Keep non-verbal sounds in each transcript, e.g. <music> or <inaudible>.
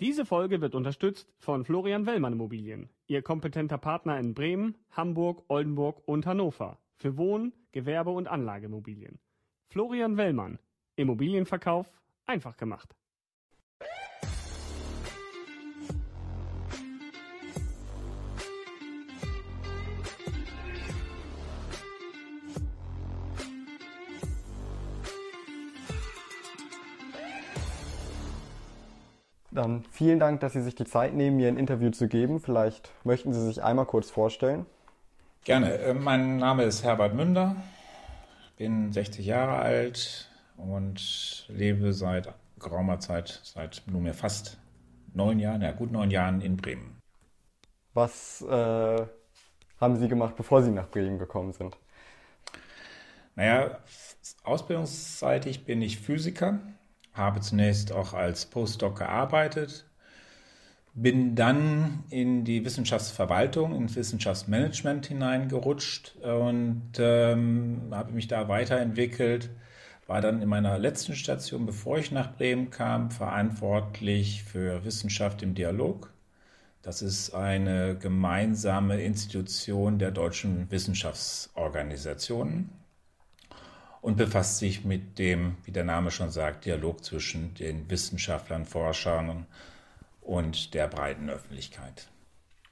Diese Folge wird unterstützt von Florian Wellmann Immobilien, Ihr kompetenter Partner in Bremen, Hamburg, Oldenburg und Hannover für Wohn-, Gewerbe- und Anlageimmobilien. Florian Wellmann, Immobilienverkauf einfach gemacht. Dann vielen Dank, dass Sie sich die Zeit nehmen, mir ein Interview zu geben. Vielleicht möchten Sie sich einmal kurz vorstellen. Gerne. Äh, mein Name ist Herbert Münder, bin 60 Jahre alt und lebe seit geraumer Zeit, seit nunmehr fast neun Jahren, ja gut neun Jahren in Bremen. Was äh, haben Sie gemacht, bevor Sie nach Bremen gekommen sind? Naja, ausbildungsseitig bin ich Physiker habe zunächst auch als Postdoc gearbeitet, bin dann in die Wissenschaftsverwaltung, ins Wissenschaftsmanagement hineingerutscht und ähm, habe mich da weiterentwickelt. War dann in meiner letzten Station, bevor ich nach Bremen kam, verantwortlich für Wissenschaft im Dialog. Das ist eine gemeinsame Institution der deutschen Wissenschaftsorganisationen und befasst sich mit dem, wie der Name schon sagt, Dialog zwischen den Wissenschaftlern, Forschern und der breiten Öffentlichkeit.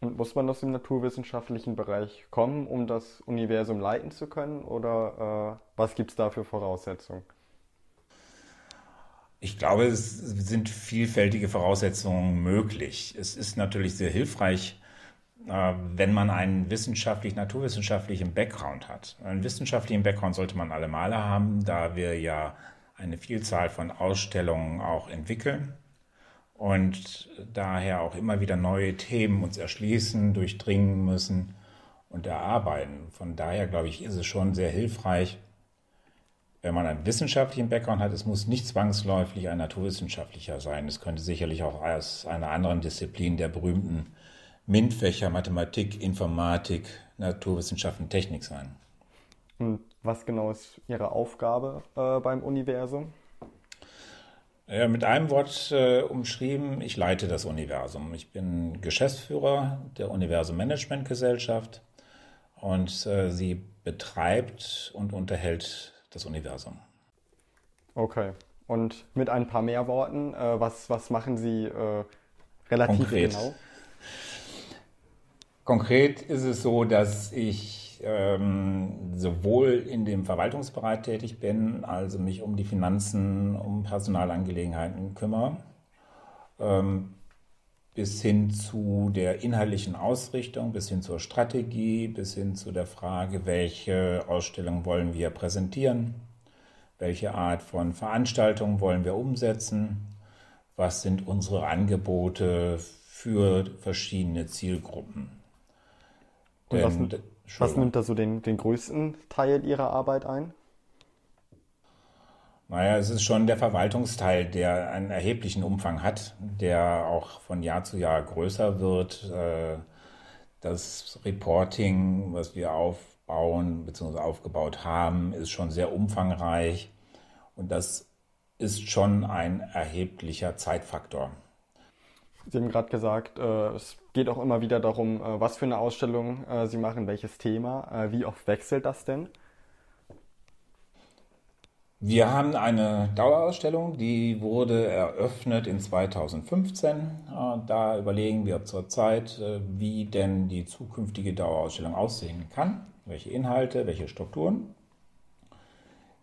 Und muss man aus dem naturwissenschaftlichen Bereich kommen, um das Universum leiten zu können? Oder äh, was gibt es da für Voraussetzungen? Ich glaube, es sind vielfältige Voraussetzungen möglich. Es ist natürlich sehr hilfreich, wenn man einen wissenschaftlich, naturwissenschaftlichen Background hat. Einen wissenschaftlichen Background sollte man alle Male haben, da wir ja eine Vielzahl von Ausstellungen auch entwickeln und daher auch immer wieder neue Themen uns erschließen, durchdringen müssen und erarbeiten. Von daher glaube ich, ist es schon sehr hilfreich, wenn man einen wissenschaftlichen Background hat. Es muss nicht zwangsläufig ein naturwissenschaftlicher sein. Es könnte sicherlich auch aus einer anderen Disziplin der berühmten MINT-Fächer Mathematik, Informatik, Naturwissenschaften, Technik sein. Und was genau ist Ihre Aufgabe äh, beim Universum? Ja, mit einem Wort äh, umschrieben, ich leite das Universum. Ich bin Geschäftsführer der Universum Management Gesellschaft und äh, sie betreibt und unterhält das Universum. Okay. Und mit ein paar mehr Worten, äh, was, was machen Sie äh, relativ Konkret. genau? Konkret ist es so, dass ich ähm, sowohl in dem Verwaltungsbereich tätig bin, also mich um die Finanzen, um Personalangelegenheiten kümmere, ähm, bis hin zu der inhaltlichen Ausrichtung, bis hin zur Strategie, bis hin zu der Frage, welche Ausstellung wollen wir präsentieren, welche Art von Veranstaltungen wollen wir umsetzen, was sind unsere Angebote für verschiedene Zielgruppen. Und was, was, nimmt da so den, den größten Teil Ihrer Arbeit ein? Naja, es ist schon der Verwaltungsteil, der einen erheblichen Umfang hat, der auch von Jahr zu Jahr größer wird. Äh, das Reporting, was wir aufbauen bzw. aufgebaut haben, ist schon sehr umfangreich und das ist schon ein erheblicher Zeitfaktor. Sie haben gerade gesagt, äh, es geht auch immer wieder darum, äh, was für eine Ausstellung äh, Sie machen, welches Thema. Wie oft wechselt das denn? Wir haben eine Dauerausstellung, die wurde eröffnet in 2015. Da überlegen wir zurzeit, wie denn die zukünftige Dauerausstellung aussehen kann, welche Inhalte, welche Strukturen.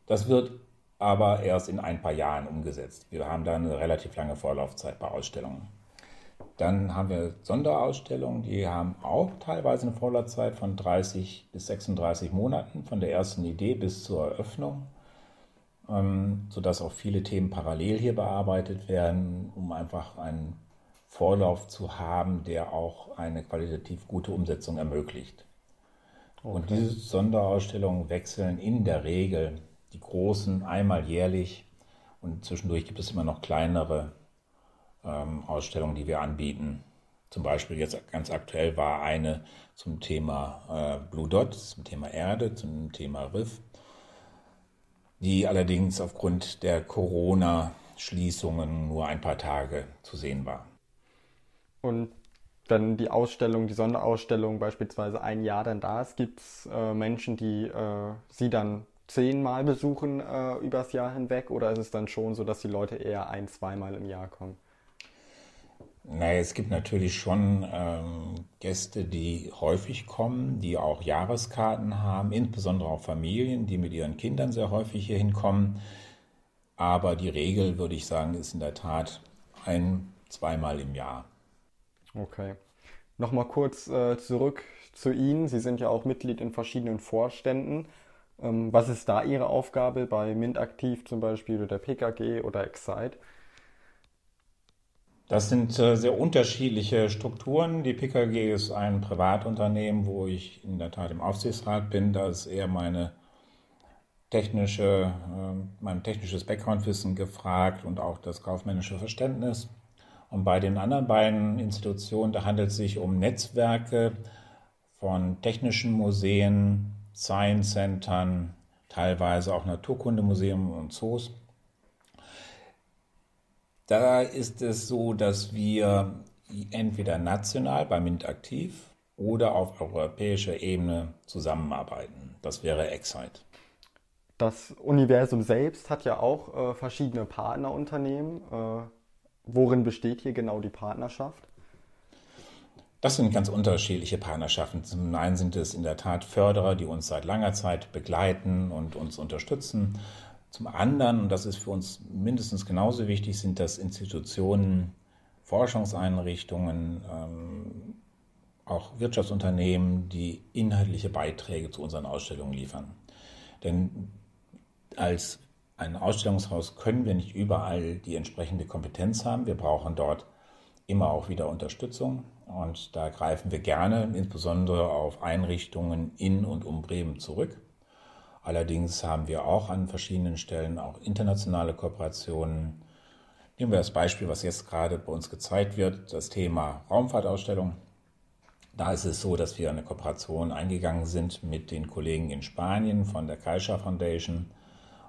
Das wird aber erst in ein paar Jahren umgesetzt. Wir haben da eine relativ lange Vorlaufzeit bei Ausstellungen. Dann haben wir Sonderausstellungen, die haben auch teilweise eine Vorlaufzeit von 30 bis 36 Monaten, von der ersten Idee bis zur Eröffnung, ähm, sodass auch viele Themen parallel hier bearbeitet werden, um einfach einen Vorlauf zu haben, der auch eine qualitativ gute Umsetzung ermöglicht. Okay. Und diese Sonderausstellungen wechseln in der Regel die großen einmal jährlich und zwischendurch gibt es immer noch kleinere ähm, Ausstellungen, die wir anbieten. Zum Beispiel jetzt ganz aktuell war eine zum Thema äh, Blue Dot, zum Thema Erde, zum Thema Riff, die allerdings aufgrund der Corona-Schließungen nur ein paar Tage zu sehen war. Und wenn die Ausstellung, die Sonderausstellung beispielsweise ein Jahr dann da ist, gibt es äh, Menschen, die äh, sie dann zehnmal besuchen äh, übers Jahr hinweg oder ist es dann schon so, dass die Leute eher ein, zweimal im Jahr kommen? Naja, es gibt natürlich schon ähm, Gäste, die häufig kommen, die auch Jahreskarten haben, insbesondere auch Familien, die mit ihren Kindern sehr häufig hier hinkommen. Aber die Regel, würde ich sagen, ist in der Tat ein, zweimal im Jahr. Okay. Nochmal kurz äh, zurück zu Ihnen. Sie sind ja auch Mitglied in verschiedenen Vorständen. Ähm, was ist da Ihre Aufgabe bei MINT aktiv zum Beispiel oder der PKG oder Excite? Das sind äh, sehr unterschiedliche Strukturen. Die PKG ist ein Privatunternehmen, wo ich in der Tat im Aufsichtsrat bin. Da ist eher meine technische, äh, mein technisches Backgroundwissen gefragt und auch das kaufmännische Verständnis. Und bei den anderen beiden Institutionen, da handelt es sich um Netzwerke von technischen Museen, Science Centern, teilweise auch Naturkundemuseum und Zoos. Da ist es so, dass wir entweder national bei MINT aktiv oder auf europäischer Ebene zusammenarbeiten. Das wäre Excite. Das Universum selbst hat ja auch äh, verschiedene Partnerunternehmen. Äh, worin besteht hier genau die Partnerschaft? Das sind ganz unterschiedliche Partnerschaften. Zum einen sind es in der Tat Förderer, die uns seit langer Zeit begleiten und uns unterstützen. Zum anderen, und das ist für uns mindestens genauso wichtig, sind das Institutionen, Forschungseinrichtungen, ähm, auch Wirtschaftsunternehmen, die inhaltliche Beiträge zu unseren Ausstellungen liefern. Denn als ein Ausstellungshaus können wir nicht überall die entsprechende Kompetenz haben. Wir brauchen dort immer auch wieder Unterstützung und da greifen wir gerne insbesondere auf Einrichtungen in und um Bremen zurück. Allerdings haben wir auch an verschiedenen Stellen auch internationale Kooperationen. Nehmen wir das Beispiel, was jetzt gerade bei uns gezeigt wird, das Thema Raumfahrtausstellung. Da ist es so, dass wir eine Kooperation eingegangen sind mit den Kollegen in Spanien von der Caixa Foundation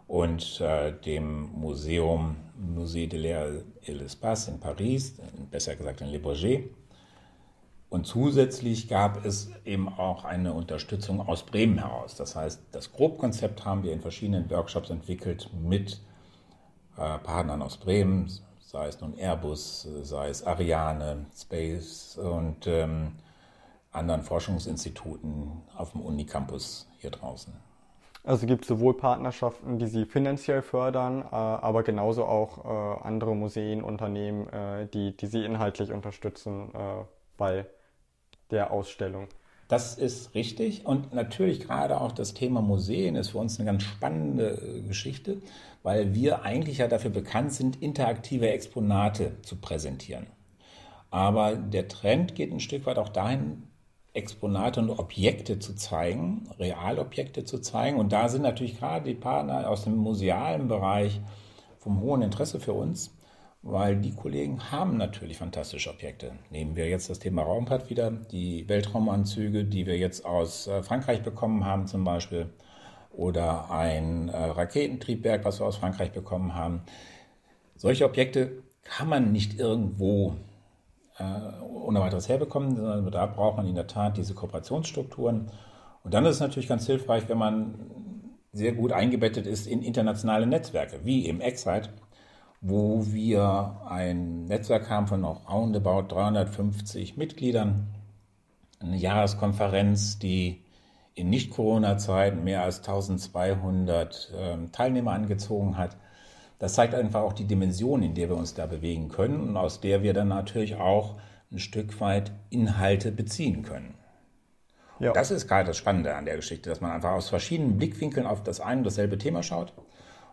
und äh, dem Museum Musée de l'Air et l'Espace in Paris, besser gesagt in Le Bourget. Und zusätzlich gab es eben auch eine Unterstützung aus Bremen heraus. Das heißt, das Grobkonzept haben wir in verschiedenen Workshops entwickelt mit äh, Partnern aus Bremen, sei es nun Airbus, sei es Ariane, Space und ähm, anderen Forschungsinstituten auf dem Unicampus hier draußen. Also gibt es sowohl Partnerschaften, die Sie finanziell fördern, äh, aber genauso auch äh, andere Museen, Unternehmen, äh, die, die Sie inhaltlich unterstützen bei der Ausstellung. Das ist richtig. Und natürlich gerade auch das Thema Museen ist für uns eine ganz spannende äh, Geschichte, weil wir eigentlich ja dafür bekannt sind, interaktive Exponate zu präsentieren. Aber der Trend geht ein Stück weit auch dahin, Exponate und Objekte zu zeigen, Realobjekte zu zeigen. Und da sind natürlich gerade die Partner aus dem musealen Bereich vom hohen Interesse für uns weil die Kollegen haben natürlich fantastische Objekte. Nehmen wir jetzt das Thema Raumfahrt wieder, die Weltraumanzüge, die wir jetzt aus äh, Frankreich bekommen haben zum Beispiel, oder ein äh, Raketentriebwerk, was wir aus Frankreich bekommen haben. Solche Objekte kann man nicht irgendwo äh, ohne weiteres herbekommen, sondern da braucht man in der Tat diese Kooperationsstrukturen. Und dann ist es natürlich ganz hilfreich, wenn man sehr gut eingebettet ist in internationale Netzwerke, wie im Excite, wo wir ein Netzwerk haben von noch roundabout 350 Mitgliedern, eine Jahreskonferenz, die in Nicht-Corona-Zeiten mehr als 1200 äh, Teilnehmer angezogen hat. Das zeigt einfach auch die Dimension, in der wir uns da bewegen können und aus der wir dann natürlich auch ein Stück weit Inhalte beziehen können. Ja. Das ist gerade das Spannende an der Geschichte, dass man einfach aus verschiedenen Blickwinkeln auf das ein und dasselbe Thema schaut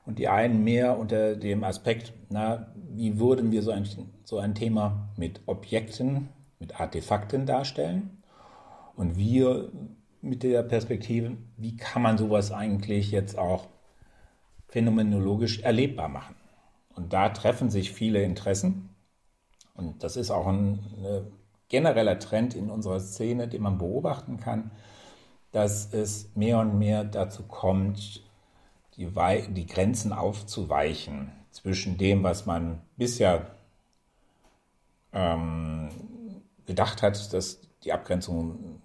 und die einen mehr unter dem Aspekt, na, wie würden wir so ein, so ein Thema mit Objekten, mit Artefakten darstellen und wir mit der Perspektive, wie kann man sowas eigentlich jetzt auch phänomenologisch erlebbar machen. Und da treffen sich viele Interessen und das ist auch ein, ein genereller Trend in unserer Szene, den man beobachten kann, dass es mehr und mehr dazu kommt, die, die Grenzen aufzuweichen zwischen dem, was man bisher ähm, gedacht hat, dass die Abgrenzung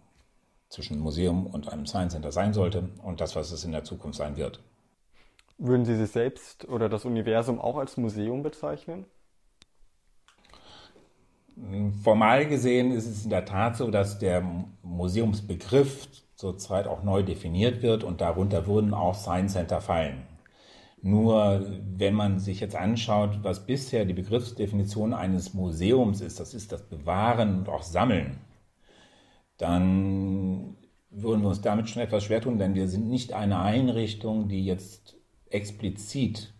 zwischen Museum und einem Science Center sein sollte und das, was es in der Zukunft sein wird. Würden Sie sich selbst oder das Universum auch als Museum bezeichnen? Formal gesehen ist es in der Tat so, dass der Museumsbegriff zurzeit auch neu definiert wird und darunter würden auch Science Center fallen. Nur wenn man sich jetzt anschaut, was bisher die Begriffsdefinition eines Museums ist, das ist das Bewahren und auch Sammeln, dann würden wir uns damit schon etwas schwer tun, denn wir sind nicht eine Einrichtung, die jetzt explizit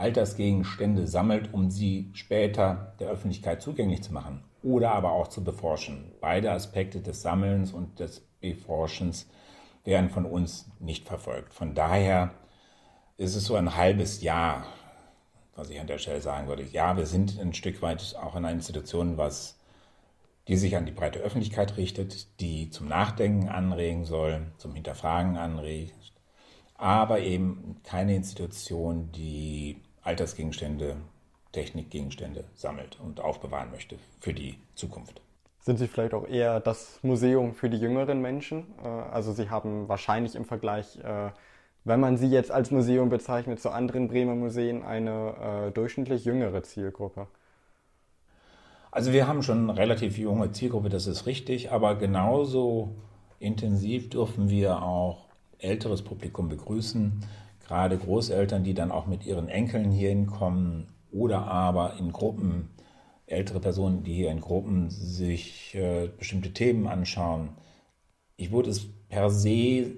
Altersgegenstände sammelt, um sie später der Öffentlichkeit zugänglich zu machen oder aber auch zu beforschen. Beide Aspekte des Sammelns und des Beforschens werden von uns nicht verfolgt. Von daher ist es so ein halbes Jahr, was ich an der Stelle sagen würde. Ja, wir sind ein Stück weit auch in einer Institution, was, die sich an die breite Öffentlichkeit richtet, die zum Nachdenken anregen soll, zum Hinterfragen anregt, aber eben keine Institution, die Altersgegenstände, Technikgegenstände sammelt und aufbewahren möchte für die Zukunft. Sind Sie vielleicht auch eher das Museum für die jüngeren Menschen? Äh, also Sie haben wahrscheinlich im Vergleich, äh, wenn man Sie jetzt als Museum bezeichnet, zu anderen Bremer Museen eine äh, durchschnittlich jüngere Zielgruppe. Also wir haben schon eine relativ junge Zielgruppe, das ist richtig, aber genauso intensiv dürfen wir auch älteres Publikum begrüßen gerade Großeltern, die dann auch mit ihren Enkeln hier hinkommen oder aber in Gruppen, ältere Personen, die hier in Gruppen sich äh, bestimmte Themen anschauen. Ich würde es per se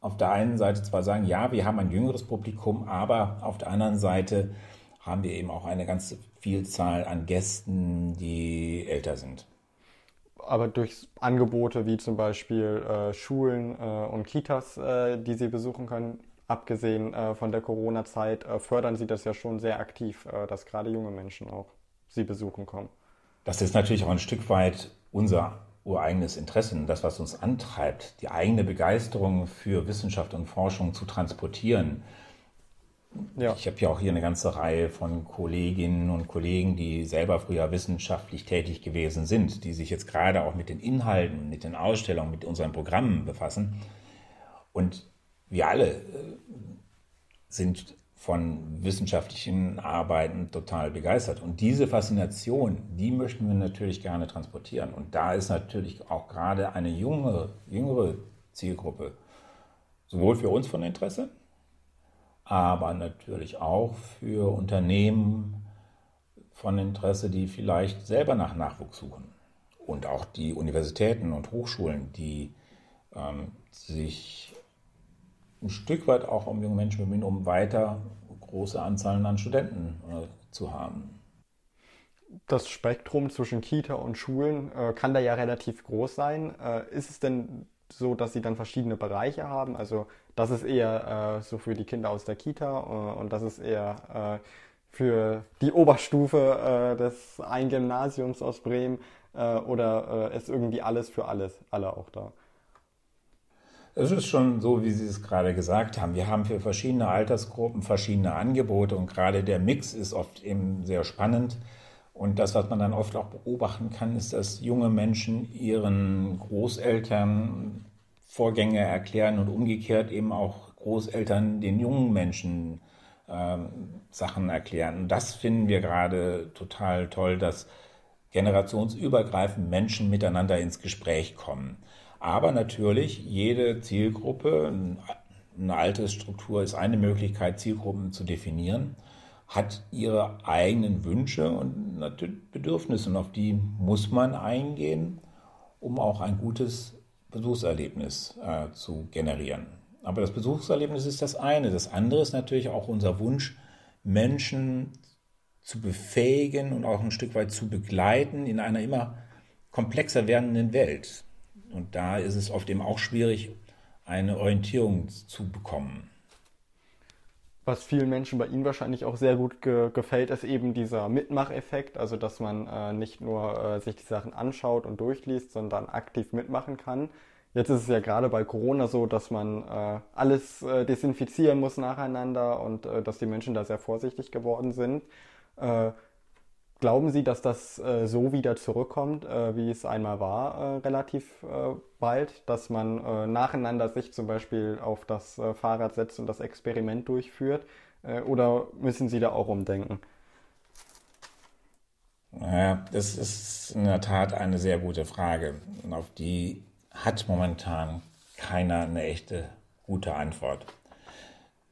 auf der einen Seite zwar sagen, ja, wir haben ein jüngeres Publikum, aber auf der anderen Seite haben wir eben auch eine ganze Vielzahl an Gästen, die älter sind. Aber durch Angebote wie zum Beispiel äh, Schulen äh, und Kitas, äh, die Sie besuchen können, abgesehen äh, von der Corona-Zeit, äh, fördern Sie das ja schon sehr aktiv, äh, dass gerade junge Menschen auch Sie besuchen kommen. Das ist natürlich auch ein Stück weit unser ureigenes Interesse, das, was uns antreibt, die eigene Begeisterung für Wissenschaft und Forschung zu transportieren. Ja. Ich habe ja auch hier eine ganze Reihe von Kolleginnen und Kollegen, die selber früher wissenschaftlich tätig gewesen sind, die sich jetzt gerade auch mit den Inhalten, mit den Ausstellungen, mit unseren Programmen befassen. Und wir alle äh, sind von wissenschaftlichen Arbeiten total begeistert. Und diese Faszination, die möchten wir natürlich gerne transportieren. Und da ist natürlich auch gerade eine junge, jüngere Zielgruppe sowohl für uns von Interesse, aber natürlich auch für Unternehmen von Interesse, die vielleicht selber nach Nachwuchs suchen. Und auch die Universitäten und Hochschulen, die ähm, sich ein Stück weit auch um junge Menschen bemühen, um weiter große Anzahlen an Studenten äh, zu haben. Das Spektrum zwischen Kita und Schulen äh, kann da ja relativ groß sein. Äh, ist es denn so, dass sie dann verschiedene Bereiche haben? Also das ist eher äh, so für die Kinder aus der Kita äh, und das ist eher äh, für die Oberstufe des ein Gymnasiums aus Bremen oder ist irgendwie alles für alles, alle auch da? Es ist schon so, wie Sie es gerade gesagt haben. Wir haben für verschiedene Altersgruppen verschiedene Angebote und gerade der Mix ist oft eben sehr spannend. Und das, was man dann oft auch beobachten kann, ist, dass junge Menschen ihren Großeltern Vorgänge erklären und umgekehrt eben auch Großeltern den jungen Menschen äh, Sachen erklären. Und das finden wir gerade total toll, dass generationsübergreifend Menschen miteinander ins Gespräch kommen. Aber natürlich, jede Zielgruppe, eine Altersstruktur ist eine Möglichkeit, Zielgruppen zu definieren, hat ihre eigenen Wünsche und Bedürfnisse und auf die muss man eingehen, um auch ein gutes Besuchserlebnis äh, zu generieren. Aber das Besuchserlebnis ist das eine. Das andere ist natürlich auch unser Wunsch, Menschen zu befähigen und auch ein Stück weit zu begleiten in einer immer komplexer werdenden Welt. Und da ist es oft eben auch schwierig, eine Orientierung zu bekommen. Was vielen Menschen bei Ihnen wahrscheinlich auch sehr gut ge gefällt, ist eben dieser Mitmacheffekt, also dass man äh, nicht nur äh, sich die Sachen anschaut und durchliest, sondern aktiv mitmachen kann. Jetzt ist es ja gerade bei Corona so, dass man äh, alles äh, desinfizieren muss nacheinander und äh, dass die Menschen da sehr vorsichtig geworden sind. Glauben Sie, dass das äh, so wieder zurückkommt, äh, wie es einmal war, äh, relativ äh, bald, dass man äh, nacheinander sich zum Beispiel auf das äh, Fahrrad setzt und das Experiment durchführt? oder müssen Sie da auch umdenken? Naja, das ist in der Tat eine sehr gute Frage. Und auf die hat momentan keiner eine echte gute Antwort.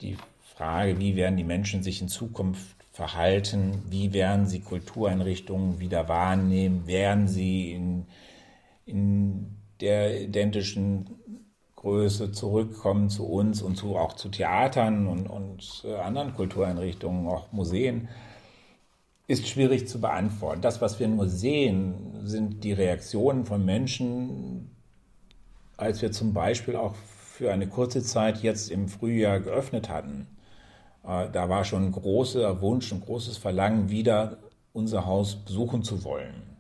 Die Frage, wie werden die Menschen sich in Zukunft verhalten, wie werden sie Kultureinrichtungen wieder wahrnehmen, werden sie in, in der identischen Größe zurückkommen zu uns und zu, auch zu Theatern und, und äh, anderen Kultureinrichtungen, auch Museen, ist schwierig zu beantworten. Das, was wir nur sehen, sind die Reaktionen von Menschen, als wir zum Beispiel auch für eine kurze Zeit jetzt im Frühjahr geöffnet hatten da war schon ein großer Wunsch, ein großes Verlangen, wieder unser Haus besuchen zu wollen.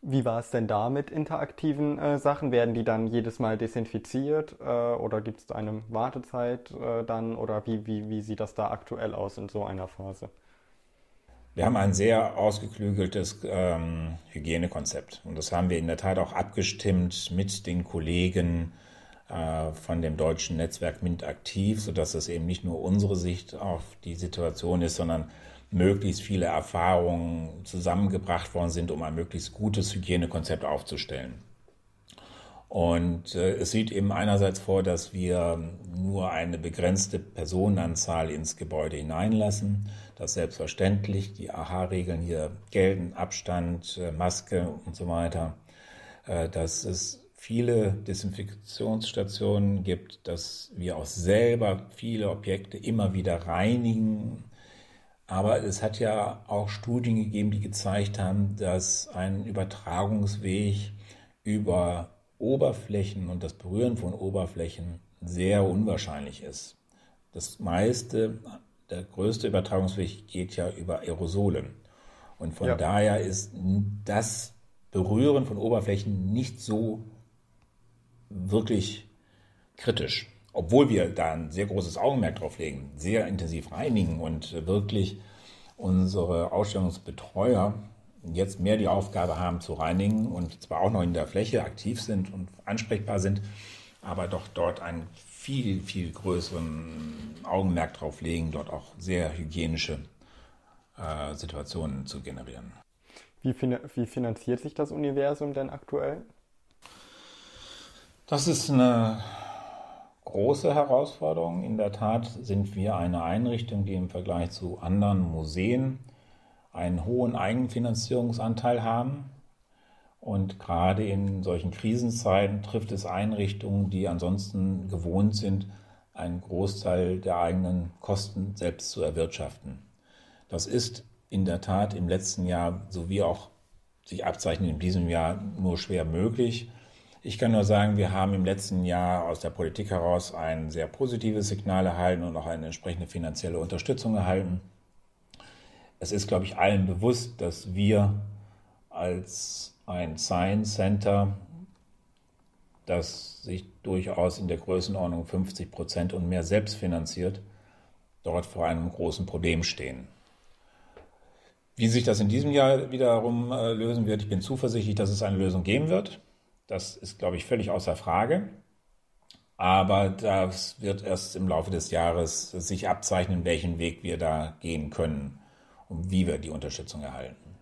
Wie war es denn da mit interaktiven äh, Sachen? Werden die dann jedes Mal desinfiziert äh, oder gibt es eine Wartezeit äh, dann oder wie, wie, wie sieht das da aktuell aus in so einer Phase? Wir haben ein sehr ausgeklügeltes ähm, Hygienekonzept und das haben wir in der Tat auch abgestimmt mit den Kollegen äh, von dem deutschen Netzwerk MINT aktiv, sodass es eben nicht nur unsere Sicht auf die Situation ist, sondern möglichst viele Erfahrungen zusammengebracht worden sind, um ein möglichst gutes Hygienekonzept aufzustellen. Und äh, es sieht eben einerseits vor, dass wir nur eine begrenzte Personenanzahl ins Gebäude hineinlassen, dass selbstverständlich. Die AHA-Regeln hier gelten, Abstand, äh, Maske und so weiter, äh, dass es viele Desinfektionsstationen gibt, dass wir auch selber viele Objekte immer wieder reinigen. Aber es hat ja auch Studien gegeben, die gezeigt haben, dass ein Übertragungsweg über Oberflächen und das Berühren von Oberflächen sehr unwahrscheinlich ist. Das meiste, der größte Übertragungsweg geht ja über Aerosole. Und von ja. daher ist das Berühren von Oberflächen nicht so wirklich kritisch. Obwohl wir da ein sehr großes Augenmerk drauf legen, sehr intensiv reinigen und wirklich unsere Ausstellungsbetreuer jetzt mehr die Aufgabe haben zu reinigen und zwar auch noch in der Fläche aktiv sind und ansprechbar sind, aber doch dort einen viel, viel größeren Augenmerk drauf legen, dort auch sehr hygienische äh, Situationen zu generieren. Wie, fin wie finanziert sich das Universum denn aktuell? Das ist eine große Herausforderung. In der Tat sind wir eine Einrichtung, die im Vergleich zu anderen Museen einen hohen Eigenfinanzierungsanteil haben. Und gerade in solchen Krisenzeiten trifft es Einrichtungen, die ansonsten gewohnt sind, einen Großteil der eigenen Kosten selbst zu erwirtschaften. Das ist in der Tat im letzten Jahr sowie auch sich abzeichnet in diesem Jahr nur schwer möglich. Ich kann nur sagen, wir haben im letzten Jahr aus der Politik heraus ein sehr positives Signal erhalten und auch eine entsprechende finanzielle Unterstützung erhalten. Es ist, glaube ich, allen bewusst, dass wir als ein Science Center, das sich durchaus in der Größenordnung 50 Prozent und mehr selbst finanziert, dort vor einem großen Problem stehen. Wie sich das in diesem Jahr wiederum äh, lösen wird, ich bin zuversichtlich, dass es eine Lösung geben wird. Das ist, glaube ich, völlig außer Frage. Aber das wird erst im Laufe des Jahres sich abzeichnen, welchen Weg wir da gehen können und wie wir die Unterstützung erhalten.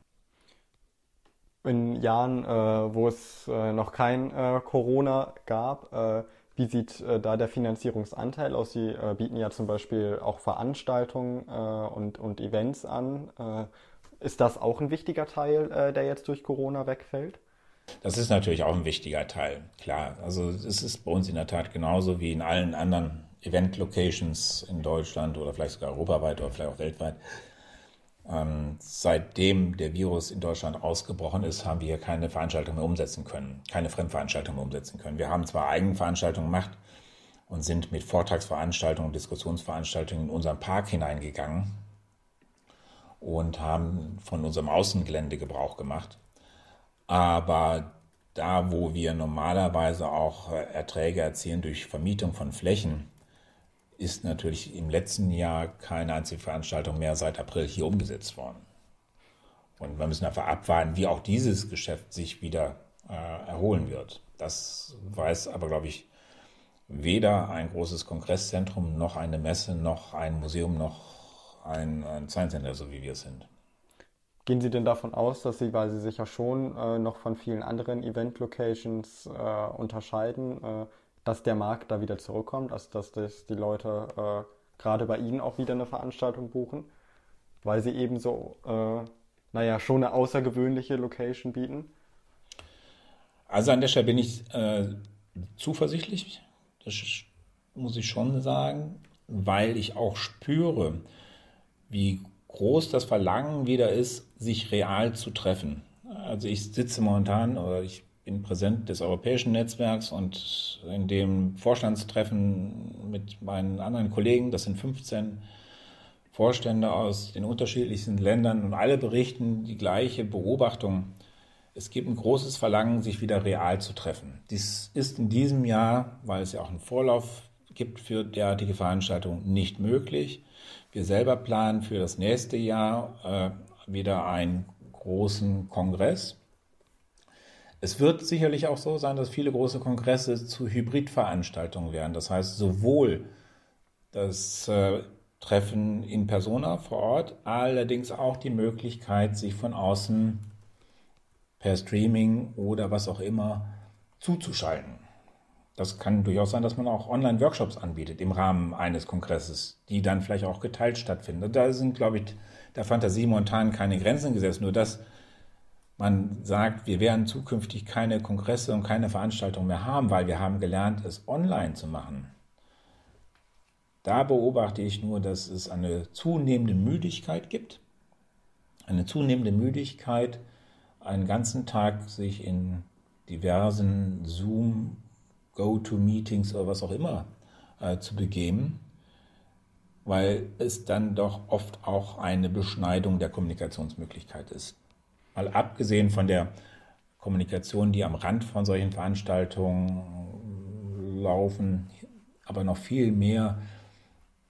In Jahren, äh, wo es äh, noch kein äh, Corona gab, äh, wie sieht äh, da der Finanzierungsanteil aus? Sie äh, bieten ja zum Beispiel auch Veranstaltungen und, und Events an. ist das auch ein wichtiger Teil, der jetzt durch Corona wegfällt? Das ist natürlich auch ein wichtiger Teil, klar. Also es ist bei uns in der Tat genauso wie in allen anderen Event-Locations in Deutschland oder vielleicht sogar europaweit oder vielleicht auch weltweit. Ähm, seitdem der Virus in Deutschland ausgebrochen ist, haben wir keine Veranstaltung mehr umsetzen können, keine Fremdveranstaltung mehr umsetzen können. Wir haben zwar Eigenveranstaltungen gemacht und sind mit Vortragsveranstaltungen und Diskussionsveranstaltungen in unseren Park hineingegangen und haben von unserem Außengelände Gebrauch gemacht. Aber da, wo wir normalerweise auch äh, Erträge erzielen durch Vermietung von Flächen, ist natürlich im letzten Jahr keine einzige Veranstaltung mehr seit April hier umgesetzt worden. Und wir müssen einfach abwarten, wie auch dieses Geschäft sich wieder äh, erholen wird. Das weiß aber, glaube ich, weder ein großes Kongresszentrum, noch eine Messe, noch ein Museum, noch ein, ein Science Center, so wie wir es sind. Gehen Sie denn davon aus, dass Sie, weil Sie sich ja schon äh, noch von vielen anderen Event-Locations äh, unterscheiden, äh, dass der Markt da wieder zurückkommt, also dass das die Leute äh, gerade bei Ihnen auch wieder eine Veranstaltung buchen, weil Sie eben so, äh, naja, schon eine außergewöhnliche Location bieten? Also an der Stelle bin ich äh, zuversichtlich, das muss ich schon sagen, weil ich auch spüre, wie groß das Verlangen wieder ist, sich real zu treffen. Also ich sitze momentan oder ich bin präsent des europäischen Netzwerks und in dem Vorstandstreffen mit meinen anderen Kollegen, das sind 15 Vorstände aus den unterschiedlichsten Ländern und alle berichten die gleiche Beobachtung. Es gibt ein großes Verlangen, sich wieder real zu treffen. Dies ist in diesem Jahr, weil es ja auch einen Vorlauf gibt für derartige Veranstaltungen, nicht möglich. Wir selber planen für das nächste Jahr äh, wieder einen großen Kongress. Es wird sicherlich auch so sein, dass viele große Kongresse zu Hybridveranstaltungen werden. Das heißt, sowohl das äh, Treffen in Persona vor Ort, allerdings auch die Möglichkeit, sich von außen per Streaming oder was auch immer zuzuschalten. Das kann durchaus sein, dass man auch Online-Workshops anbietet im Rahmen eines Kongresses, die dann vielleicht auch geteilt stattfinden. Da sind, glaube ich, der Fantasie momentan keine Grenzen gesetzt. Nur dass man sagt, wir werden zukünftig keine Kongresse und keine Veranstaltungen mehr haben, weil wir haben gelernt, es online zu machen. Da beobachte ich nur, dass es eine zunehmende Müdigkeit gibt. Eine zunehmende Müdigkeit, einen ganzen Tag sich in diversen Zoom, Go-to-Meetings oder was auch immer äh, zu begeben, weil es dann doch oft auch eine Beschneidung der Kommunikationsmöglichkeit ist. Mal abgesehen von der Kommunikation, die am Rand von solchen Veranstaltungen laufen, aber noch viel mehr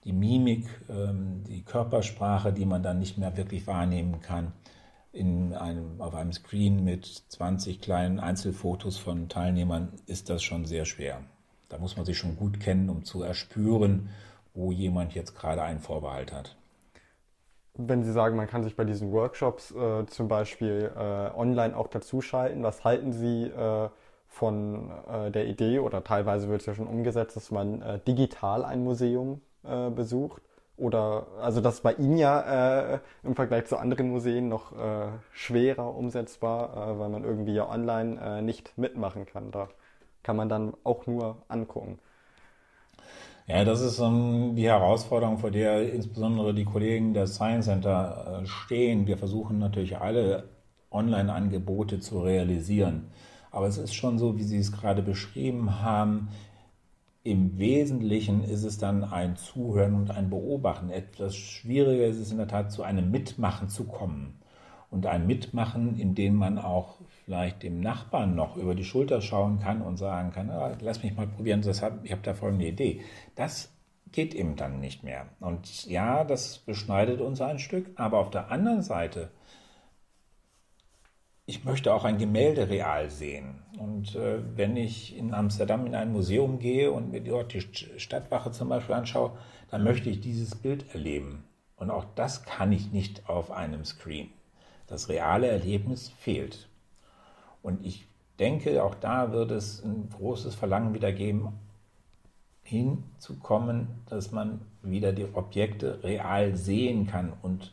die Mimik, ähm, die Körpersprache, die man dann nicht mehr wirklich wahrnehmen kann in einem, auf einem Screen mit 20 kleinen Einzelfotos von Teilnehmern ist das schon sehr schwer. Da muss man sich schon gut kennen, um zu erspüren, wo jemand jetzt gerade einen Vorbehalt hat. Wenn Sie sagen, man kann sich bei diesen Workshops äh, zum Beispiel äh, online auch dazuschalten, was halten Sie äh, von äh, der Idee oder teilweise wird es ja schon umgesetzt, dass man äh, digital ein Museum äh, besucht? Oder also das bei Ihnen ja äh, im Vergleich zu anderen Museen noch äh, schwerer umsetzbar, äh, weil man irgendwie ja online äh, nicht mitmachen kann. Da kann man dann auch nur angucken. Ja, das ist um, die Herausforderung, vor der insbesondere die Kollegen der Science Center äh, stehen. Wir versuchen natürlich alle Online-Angebote zu realisieren. Aber es ist schon so, wie Sie es gerade beschrieben haben, im Wesentlichen ist es dann ein Zuhören und ein Beobachten. Etwas schwieriger ist es in der Tat, zu einem Mitmachen zu kommen. Und ein Mitmachen, in dem man auch vielleicht dem Nachbarn noch über die Schulter schauen kann und sagen kann, ah, lass mich mal probieren, ich habe da folgende Idee. Das geht eben dann nicht mehr. Und ja, das beschneidet uns ein Stück, aber auf der anderen Seite ich möchte auch ein Gemälde real sehen. Und äh, wenn ich in Amsterdam in ein Museum gehe und mir dort die Stadtwache zum Beispiel anschaue, dann möchte ich dieses Bild erleben. Und auch das kann ich nicht auf einem Screen. Das reale Erlebnis fehlt. Und ich denke, auch da wird es ein großes Verlangen wieder geben, hinzukommen, dass man wieder die Objekte real sehen kann und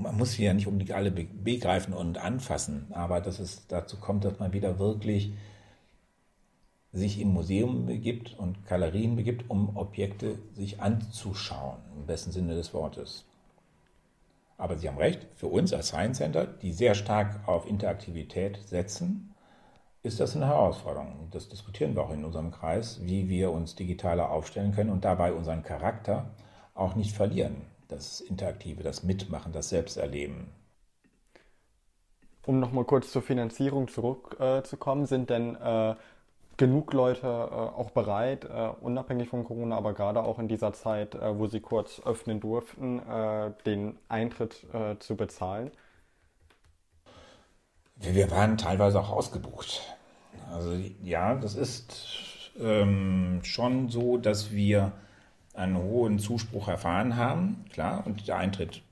man muss sie ja nicht unbedingt alle begreifen und anfassen, aber dass es dazu kommt, dass man wieder wirklich sich im Museum begibt und Galerien begibt, um Objekte sich anzuschauen, im besten Sinne des Wortes. Aber Sie haben recht, für uns als Science Center, die sehr stark auf Interaktivität setzen, ist das eine Herausforderung. Das diskutieren wir auch in unserem Kreis, wie wir uns digitaler aufstellen können und dabei unseren Charakter auch nicht verlieren das Interaktive, das Mitmachen, das Selbsterleben. Um nochmal kurz zur Finanzierung zurückzukommen, äh, sind denn äh, genug Leute äh, auch bereit, äh, unabhängig von Corona, aber gerade auch in dieser Zeit, äh, wo sie kurz öffnen durften, äh, den Eintritt zu bezahlen? Wir waren teilweise auch ausgebucht. Also ja, das ist ähm, schon so, dass wir einen hohen Zuspruch erfahren haben, klar, und der Eintritt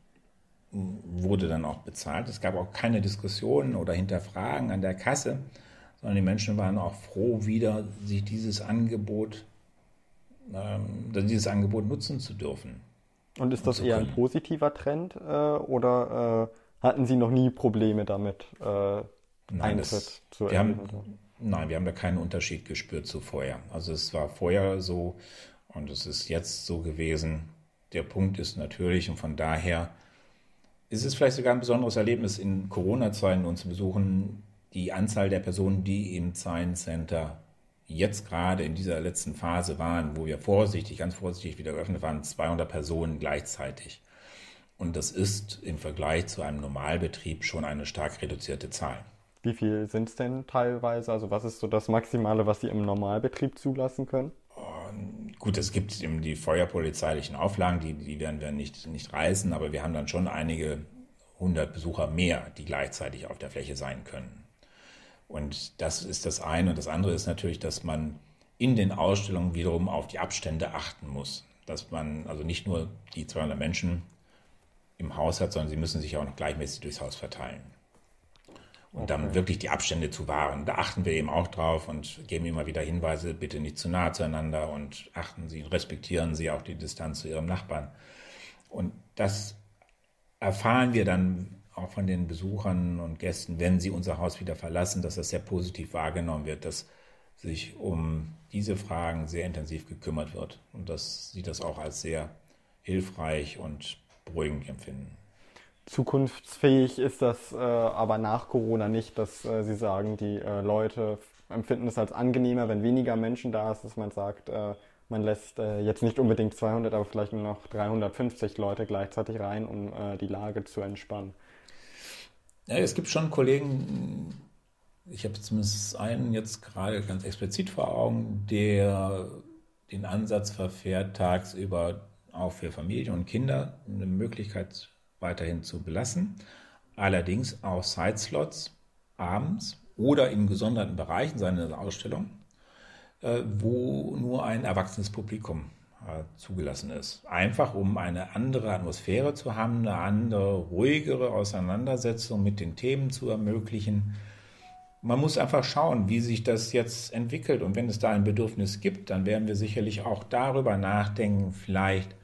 wurde dann auch bezahlt. Es gab auch keine Diskussionen oder Hinterfragen an der Kasse, sondern die Menschen waren auch froh, wieder sich dieses Angebot, ähm, dieses Angebot nutzen zu dürfen. Und ist das eher ein positiver Trend äh, oder äh, hatten Sie noch nie Probleme damit, äh, Nein, Eintritt das, zu wir haben, Nein, wir haben da keinen Unterschied gespürt zu vorher. Also es war vorher so und es ist jetzt so gewesen. Der Punkt ist natürlich und von daher ist es vielleicht sogar ein besonderes Erlebnis in Corona-Zeiten uns zu besuchen, die Anzahl der Personen, die im Science Center jetzt gerade in dieser letzten Phase waren, wo wir vorsichtig, ganz vorsichtig wieder geöffnet waren, 200 Personen gleichzeitig. Und das ist im Vergleich zu einem Normalbetrieb schon eine stark reduzierte Zahl. Wie viel sind es denn teilweise? Also was ist so das Maximale, was Sie im Normalbetrieb zulassen können? Gut, es gibt eben die feuerpolizeilichen Auflagen, die, die werden wir nicht, nicht reißen, aber wir haben dann schon einige hundert Besucher mehr, die gleichzeitig auf der Fläche sein können. Und das ist das eine. Und das andere ist natürlich, dass man in den Ausstellungen wiederum auf die Abstände achten muss. Dass man also nicht nur die 200 Menschen im Haus hat, sondern sie müssen sich auch noch gleichmäßig durchs Haus verteilen. Und okay. dann wirklich die Abstände zu wahren. Da achten wir eben auch drauf und geben immer wieder Hinweise, bitte nicht zu nah zueinander und achten Sie, respektieren Sie auch die Distanz zu Ihrem Nachbarn. Und das erfahren wir dann auch von den Besuchern und Gästen, wenn sie unser Haus wieder verlassen, dass das sehr positiv wahrgenommen wird, dass sich um diese Fragen sehr intensiv gekümmert wird und dass sie das auch als sehr hilfreich und beruhigend empfinden. Zukunftsfähig ist das äh, aber nach Corona nicht, dass äh, Sie sagen, die äh, Leute empfinden es als angenehmer, wenn weniger Menschen da ist, dass man sagt, äh, man lässt äh, jetzt nicht unbedingt 200, aber vielleicht nur noch 350 Leute gleichzeitig rein, um äh, die Lage zu entspannen. Ja, es gibt schon Kollegen, ich habe zumindest einen jetzt gerade ganz explizit vor Augen, der den Ansatz verfährt, tagsüber auch für Familien und Kinder eine Möglichkeit weiterhin zu belassen. Allerdings auch Sideslots abends oder in gesonderten Bereichen seiner Ausstellung, äh, wo nur ein erwachsenes Publikum äh, zugelassen ist. Einfach um eine andere Atmosphäre zu haben, eine andere, ruhigere Auseinandersetzung mit den Themen zu ermöglichen. Man muss einfach schauen, wie sich das jetzt entwickelt. Und wenn es da ein Bedürfnis gibt, dann werden wir sicherlich auch darüber nachdenken, vielleicht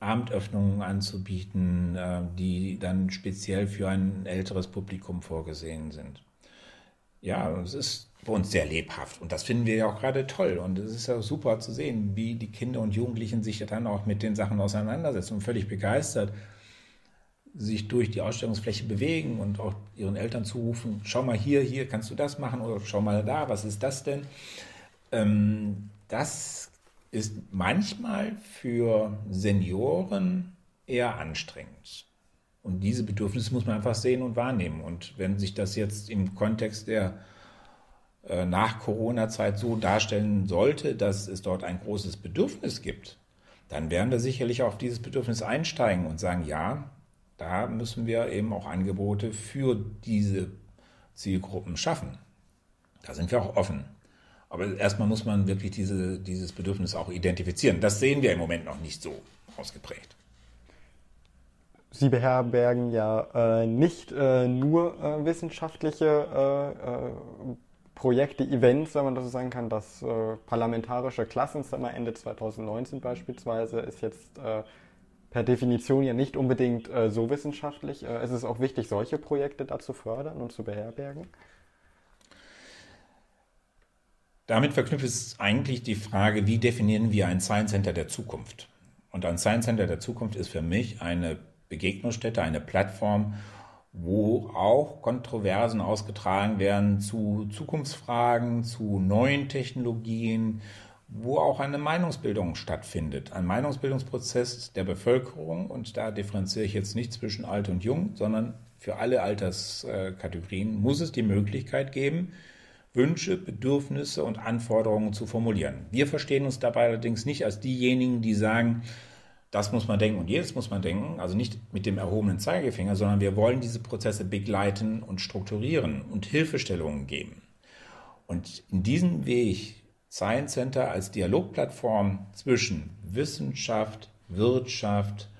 Abendöffnungen anzubieten, äh, die dann speziell für ein älteres Publikum vorgesehen sind. Ja, es ist bei uns sehr lebhaft. Und das finden wir ja auch gerade toll. Und es ist ja super zu sehen, wie die Kinder und Jugendlichen sich dann auch mit den Sachen auseinandersetzen und völlig begeistert sich durch die Ausstellungsfläche bewegen und auch ihren Eltern zurufen, schau mal hier, hier kannst du das machen oder schau mal da, was ist das denn? Ähm, das ist manchmal für Senioren eher anstrengend. Und diese Bedürfnisse muss man einfach sehen und wahrnehmen. Und wenn sich das jetzt im Kontext der äh, nach Corona-Zeit so darstellen sollte, dass es dort ein großes Bedürfnis gibt, dann werden wir sicherlich auf dieses Bedürfnis einsteigen und sagen, ja, da müssen wir eben auch Angebote für diese Zielgruppen schaffen. Da sind wir auch offen. Aber erstmal muss man wirklich diese, dieses Bedürfnis auch identifizieren. Das sehen wir im Moment noch nicht so ausgeprägt. Sie beherbergen ja äh, nicht äh, nur äh, wissenschaftliche äh, äh, Projekte, Events, wenn man das so sagen kann. Das äh, parlamentarische Klassenzimmer Ende 2019 beispielsweise ist jetzt per Definition ja nicht unbedingt so wissenschaftlich. Äh, ist es auch wichtig, solche Projekte da zu fördern und zu beherbergen? Damit verknüpft es eigentlich die Frage, wie definieren wir ein Science Center der Zukunft? Und ein Science Center der Zukunft ist für mich eine Begegnungsstätte, eine Plattform, wo auch Kontroversen ausgetragen werden zu Zukunftsfragen, zu neuen Technologien, wo auch eine Meinungsbildung stattfindet. Ein Meinungsbildungsprozess der Bevölkerung und da differenziere ich jetzt nicht zwischen alt und jung, sondern für alle Alterskategorien muss es die Möglichkeit geben, Wünsche, Bedürfnisse und Anforderungen zu formulieren. Wir verstehen uns dabei allerdings nicht als diejenigen, die sagen, Das muss man denken und jedes muss man denken, also nicht mit dem erhobenen Zeigefinger, sondern wir wollen diese Prozesse begleiten und strukturieren und Hilfestellungen geben. Und in diesem Weg Science Center als Dialogplattform zwischen Wissenschaft, Wirtschaft,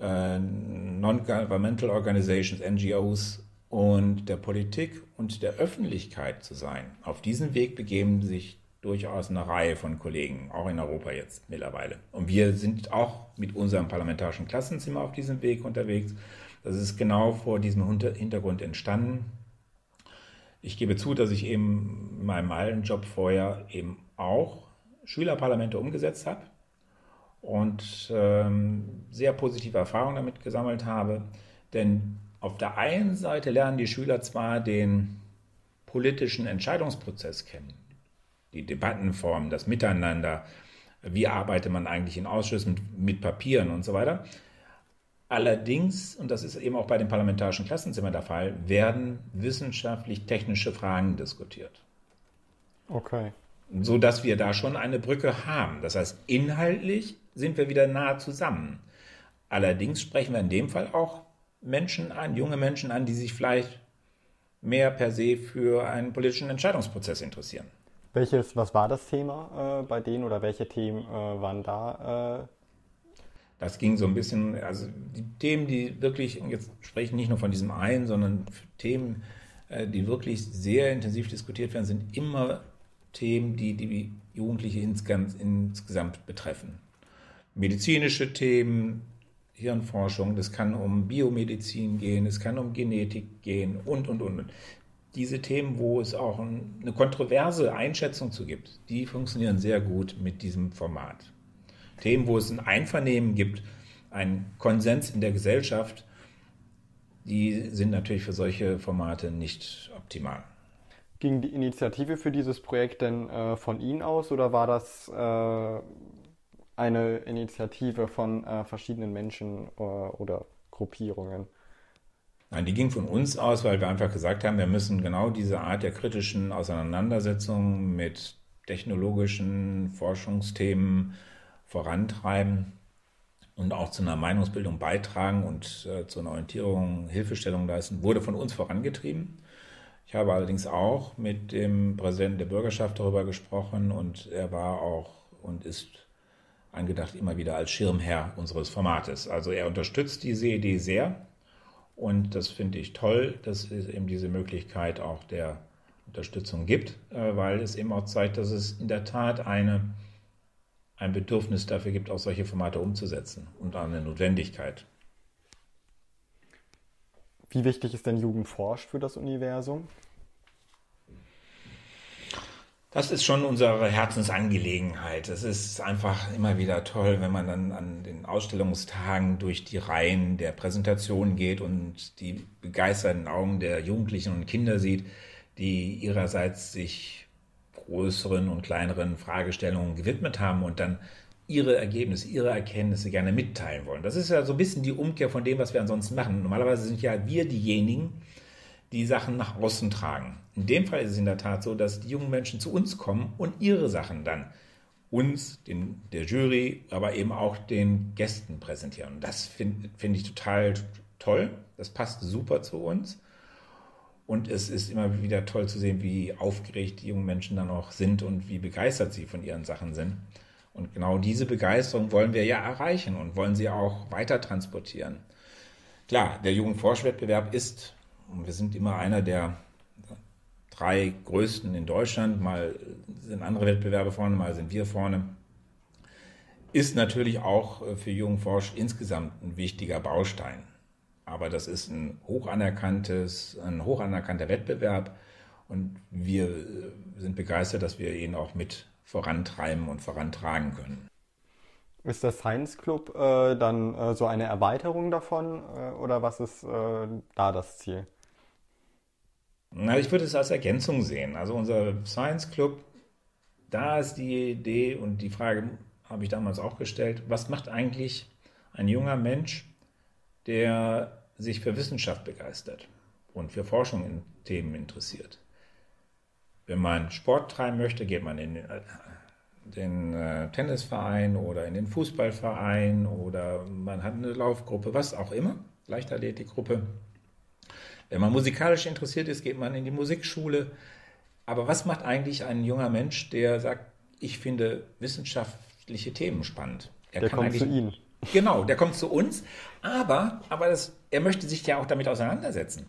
äh, Non-Governmental Organizations, NGOs und der Politik und der Öffentlichkeit zu sein. Auf diesen Weg begeben sich durchaus eine Reihe von Kollegen, auch in Europa jetzt mittlerweile. Und wir sind auch mit unserem parlamentarischen Klassenzimmer auf diesem Weg unterwegs. Das ist genau vor diesem Hintergrund entstanden. Ich gebe zu, dass ich eben in meinem alten Job vorher eben auch Schülerparlamente umgesetzt habe und ähm, sehr positive Erfahrungen damit gesammelt habe. Denn auf der einen Seite lernen die Schüler zwar den politischen Entscheidungsprozess kennen, die Debattenform, das Miteinander, wie arbeitet man eigentlich in Ausschüssen mit Papieren und so weiter. Allerdings, und das ist eben auch bei den parlamentarischen Klassenzimmern der Fall, werden wissenschaftlich-technische Fragen diskutiert. Okay. So dass wir da schon eine Brücke haben. Das heißt, inhaltlich sind wir wieder nahe zusammen. Allerdings sprechen wir in dem Fall auch Menschen an, junge Menschen an, die sich vielleicht mehr per se für einen politischen Entscheidungsprozess interessieren. Welches, was war das Thema äh, bei denen oder welche Themen äh, waren da? Äh? Das ging so ein bisschen, also die Themen, die wirklich, jetzt spreche ich nicht nur von diesem einen, sondern Themen, äh, die wirklich sehr intensiv diskutiert werden, sind immer Themen, die die Jugendliche insgesamt, insgesamt betreffen. Medizinische Themen, Hirnforschung, das kann um Biomedizin gehen, es kann um Genetik gehen und, und, und diese Themen, wo es auch eine kontroverse Einschätzung zu gibt, die funktionieren sehr gut mit diesem Format. Themen, wo es ein Einvernehmen gibt, einen Konsens in der Gesellschaft, die sind natürlich für solche Formate nicht optimal. Ging die Initiative für dieses Projekt denn äh, von Ihnen aus oder war das äh, eine Initiative von äh, verschiedenen Menschen äh, oder Gruppierungen? Nein, die ging von uns aus, weil wir einfach gesagt haben, wir müssen genau diese Art der kritischen Auseinandersetzung mit technologischen Forschungsthemen vorantreiben und auch zu einer Meinungsbildung beitragen und äh, zu einer Orientierung, Hilfestellung leisten, wurde von uns vorangetrieben. Ich habe allerdings auch mit dem Präsidenten der Bürgerschaft darüber gesprochen und er war auch und ist angedacht immer wieder als Schirmherr unseres Formates. Also er unterstützt diese Idee sehr und das finde ich toll, dass es eben diese Möglichkeit auch der Unterstützung gibt, äh, weil es eben auch zeigt, dass es in der Tat eine, ein Bedürfnis dafür gibt, auch solche Formate umzusetzen und eine Notwendigkeit. Wie wichtig ist denn Jugend forscht für das Universum? Das ist schon unsere Herzensangelegenheit. Es ist einfach immer wieder toll, wenn man dann an den Ausstellungstagen durch die Reihen der Präsentation geht und die begeisterten Augen der Jugendlichen und Kinder sieht, die ihrerseits sich größeren und kleineren Fragestellungen gewidmet haben und dann ihre Ergebnisse, ihre Erkenntnisse gerne mitteilen wollen. Das ist ja so ein bisschen die Umkehr von dem, was wir ansonsten machen. Normalerweise sind ja wir diejenigen, die Sachen nach außen tragen. In dem Fall ist es in der Tat so, dass die jungen Menschen zu uns kommen und ihre Sachen dann uns, den, der Jury, aber eben auch den Gästen präsentieren. Und das finde find ich total toll. Das passt super zu uns. Und es ist immer wieder toll zu sehen, wie aufgeregt die jungen Menschen dann auch sind und wie begeistert sie von ihren Sachen sind. Und genau diese Begeisterung wollen wir ja erreichen und wollen sie auch weiter transportieren. Klar, der Jugendforschwettbewerb ist und wir sind immer einer der drei größten in Deutschland. Mal sind andere Wettbewerbe vorne, mal sind wir vorne. Ist natürlich auch äh, für Jungforsch insgesamt ein wichtiger Baustein. Aber das ist ein hoch anerkanntes, ein hoch anerkannter Wettbewerb und wir äh, sind begeistert, dass wir ihn auch mit vorantreiben und vorantragen können. Ist der Science Club äh, dann äh, so eine Erweiterung davon äh, oder was ist äh, da das Ziel? Na, ich würde es als Ergänzung sehen. Also unser Science Club, da ist die Idee und die Frage habe ich damals auch gestellt, was macht eigentlich ein junger Mensch, der sich für Wissenschaft begeistert und für Forschung in Themen interessiert? Wenn man Sport treiben möchte, geht man in, den äh, Tennisverein oder in den Fußballverein oder man hat eine Laufgruppe, was auch immer, Leichtathletikgruppe. Wenn man musikalisch interessiert ist, geht man in die Musikschule. Aber was macht eigentlich ein junger Mensch, der sagt, ich finde wissenschaftliche Themen spannend? Er der kommt zu Ihnen. Genau, der kommt zu uns, aber, aber das, er möchte sich ja auch damit auseinandersetzen.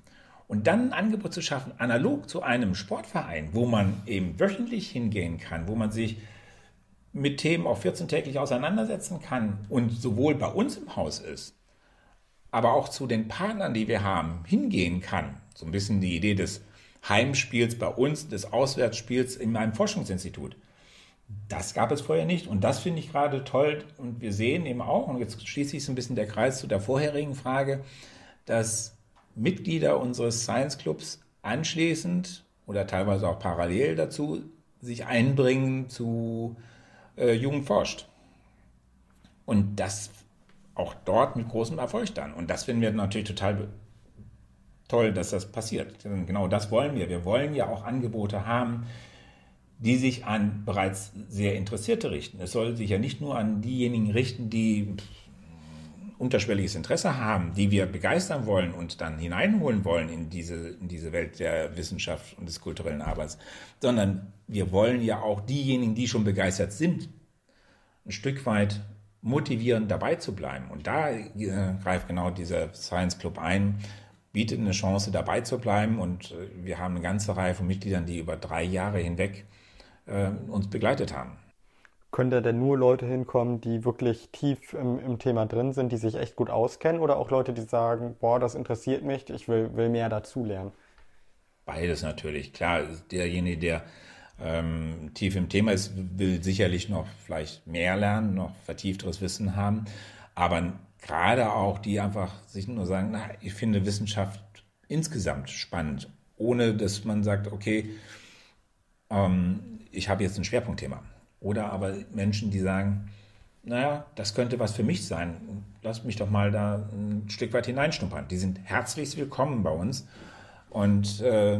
Und dann ein Angebot zu schaffen, analog zu einem Sportverein, wo man eben wöchentlich hingehen kann, wo man sich mit Themen auch 14-täglich auseinandersetzen kann und sowohl bei uns im Haus ist, aber auch zu den Partnern, die wir haben, hingehen kann. So ein bisschen die Idee des Heimspiels bei uns, des Auswärtsspiels in meinem Forschungsinstitut. Das gab es vorher nicht und das finde ich gerade toll und wir sehen eben auch, und jetzt schließt sich so ein bisschen der Kreis zu der vorherigen Frage, dass Mitglieder unseres Science Clubs anschließend oder teilweise auch parallel dazu sich einbringen zu äh, Jugend forscht. Und das auch dort mit großem Erfolg dann. Und das finden wir natürlich total toll, dass das passiert. Genau das wollen wir. Wir wollen ja auch Angebote haben, die sich an bereits sehr Interessierte richten. Es soll sich ja nicht nur an diejenigen richten, die unterschwelliges Interesse haben, die wir begeistern wollen und dann hineinholen wollen in diese, in diese Welt der Wissenschaft und des kulturellen Arbeits, sondern wir wollen ja auch diejenigen, die schon begeistert sind, ein Stück weit motivieren, dabei zu bleiben. Und da äh, greift genau dieser Science Club ein, bietet eine Chance, dabei zu bleiben. Und äh, wir haben eine ganze Reihe von Mitgliedern, die über drei Jahre hinweg äh, uns begleitet haben. Können da denn nur Leute hinkommen, die wirklich tief im, im, Thema drin sind, die sich echt gut auskennen oder auch Leute, die sagen, boah, das interessiert mich, ich will, will mehr dazulernen? Beides natürlich. Klar, derjenige, der ähm, tief im Thema ist, will sicherlich noch vielleicht mehr lernen, noch vertiefteres Wissen haben. Aber gerade auch die einfach sich nur sagen, na, ich finde Wissenschaft insgesamt spannend, ohne dass man sagt, okay, ähm, ich habe jetzt ein Schwerpunktthema. Oder aber Menschen, die sagen, naja, das könnte was für mich sein. Lass mich doch mal da ein Stück weit hineinschnuppern. Die sind herzlichst willkommen bei uns. Und äh,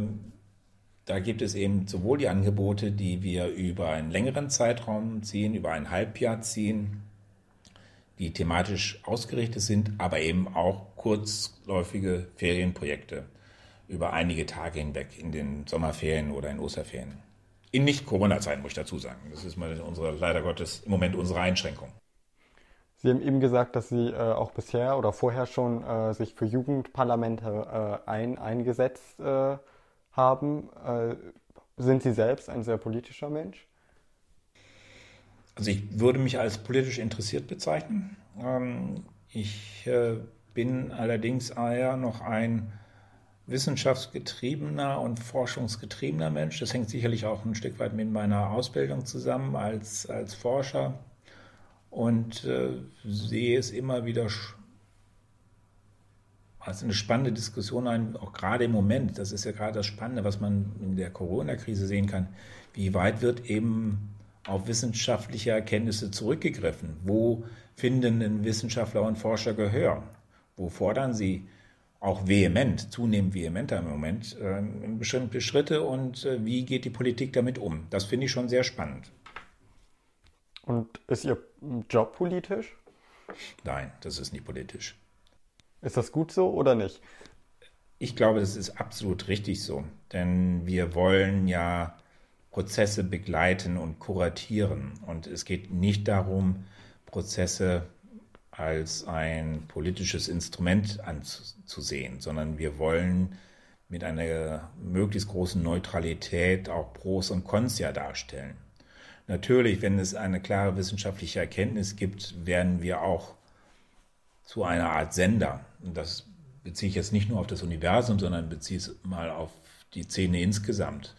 da gibt es eben sowohl die Angebote, die wir über einen längeren Zeitraum ziehen, über ein Halbjahr ziehen, die thematisch ausgerichtet sind, aber eben auch kurzläufige Ferienprojekte über einige Tage hinweg in den Sommerferien oder in Osterferien. In Nicht-Corona-Zeiten, muss ich dazu sagen. Das ist mal unsere, leider Gottes, im Moment unsere Einschränkung. Sie haben eben gesagt, dass Sie äh, auch bisher oder vorher schon äh, sich für Jugendparlamente äh, ein, eingesetzt äh, haben. Äh, sind Sie selbst ein sehr politischer Mensch? Also ich würde mich als politisch interessiert bezeichnen. Ähm, ich äh, bin allerdings eher noch ein wissenschaftsgetriebener und forschungsgetriebener Mensch. Das hängt sicherlich auch ein Stück weit mit meiner Ausbildung zusammen als, als Forscher und äh, sehe es immer wieder als eine spannende Diskussion ein, auch gerade im Moment. Das ist ja gerade das Spannende, was man in der Corona-Krise sehen kann. Wie weit wird eben auf wissenschaftliche Erkenntnisse zurückgegriffen? Wo finden denn Wissenschaftler und Forscher Gehör? Wo fordern sie auch vehement, zunehmend vehementer im Moment, äh, bestimmte Schritte und äh, wie geht die Politik damit um? Das finde ich schon sehr spannend. Und ist Ihr Job politisch? Nein, das ist nicht politisch. Ist das gut so oder nicht? Ich glaube, das ist absolut richtig so, denn wir wollen ja Prozesse begleiten und kuratieren. Und es geht nicht darum, Prozesse als ein politisches Instrument anzusehen, sondern wir wollen mit einer möglichst großen Neutralität auch Pros und Cons ja darstellen. Natürlich, wenn es eine klare wissenschaftliche Erkenntnis gibt, werden wir auch zu einer Art Sender. Und das beziehe ich jetzt nicht nur auf das Universum, sondern beziehe es mal auf die Szene insgesamt.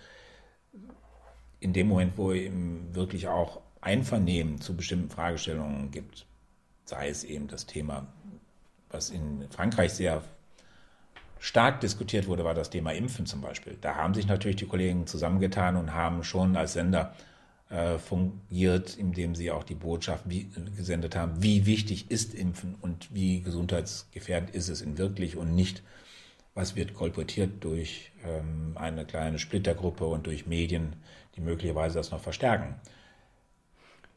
In dem Moment, wo eben wirklich auch Einvernehmen zu bestimmten Fragestellungen gibt, sei es eben das Thema, was in Frankreich sehr stark diskutiert wurde, war das Thema Impfen zum Beispiel. Da haben sich natürlich die Kollegen zusammengetan und haben schon als Sender äh, fungiert, indem sie auch die Botschaft wie, gesendet haben, wie wichtig ist Impfen und wie gesundheitsgefährdend ist es in wirklich und nicht, was wird kolportiert durch ähm, eine kleine Splittergruppe und durch Medien, die möglicherweise das noch verstärken.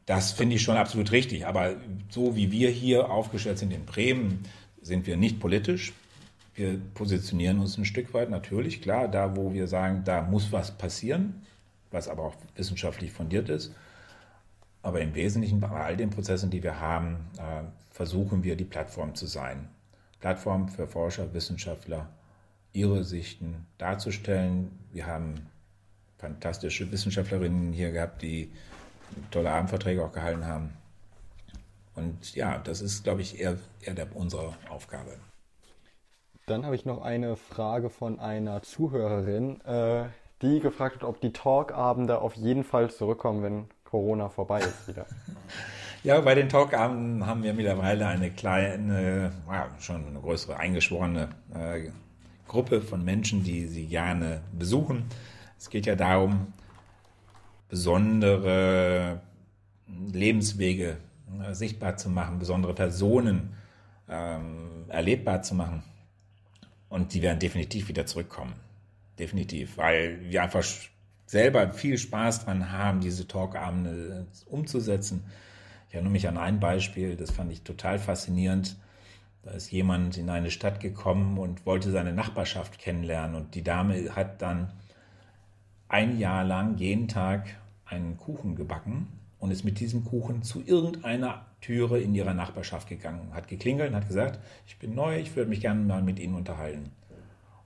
Das finde ich schon absolut richtig. Aber so wie wir hier aufgestellt sind in Bremen, sind wir nicht politisch. Wir positionieren uns ein Stück weit natürlich, klar, da wo wir sagen, da muss was passieren, was aber auch wissenschaftlich fundiert ist. Aber im Wesentlichen bei all den Prozessen, die wir haben, äh, versuchen wir die Plattform zu sein. Plattform für Forscher, Wissenschaftler, ihre Sichten darzustellen. Wir haben fantastische Wissenschaftlerinnen hier gehabt, die tolle Abendverträge auch gehalten haben. Und ja, das ist, glaube ich, eher, eher der, unsere Aufgabe. Dann habe ich noch eine Frage von einer Zuhörerin, äh, die gefragt hat, ob die Talkabende auf jeden Fall zurückkommen, wenn Corona vorbei ist wieder. <laughs> Ja, bei den Talkabenden haben wir mittlerweile eine kleine, ja, schon eine größere eingeschworene äh, Gruppe von Menschen, die sie gerne besuchen. Es geht ja darum, besondere Lebenswege äh, sichtbar zu machen, besondere Personen ähm, erlebbar zu machen. Und die werden definitiv wieder zurückkommen. Definitiv, weil wir einfach selber viel Spaß dran haben, diese Talkabende umzusetzen. Ich erinnere mich an ein Beispiel, das fand ich total faszinierend. Da ist jemand in eine Stadt gekommen und wollte seine Nachbarschaft kennenlernen. Und die Dame hat dann ein Jahr lang jeden Tag einen Kuchen gebacken und ist mit diesem Kuchen zu irgendeiner Türe in ihrer Nachbarschaft gegangen, hat geklingelt und hat gesagt, ich bin neu, ich würde mich gerne mal mit Ihnen unterhalten.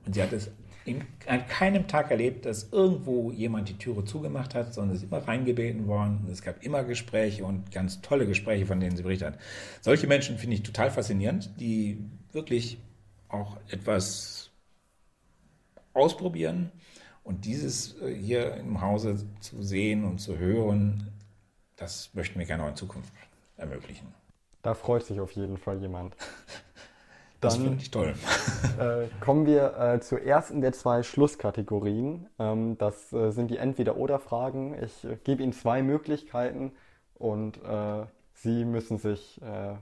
Und sie hat es in, an keinem Tag erlebt, dass irgendwo jemand die Türe zugemacht hat, sondern es ist immer reingebeten worden. Es gab immer Gespräche und ganz tolle Gespräche, von denen sie berichtet hat. Solche Menschen finde ich total faszinierend, die wirklich auch etwas ausprobieren. Und dieses äh, hier im Hause zu sehen und zu hören, das möchten wir gerne auch in Zukunft ermöglichen. Da freut sich auf jeden Fall jemand. <laughs> Das finde ich toll. Äh, kommen wir äh, zur ersten der zwei Schlusskategorien. Ähm, das äh, sind die Entweder-Oder-Fragen. Ich äh, gebe Ihnen zwei Möglichkeiten und äh, Sie müssen sich äh,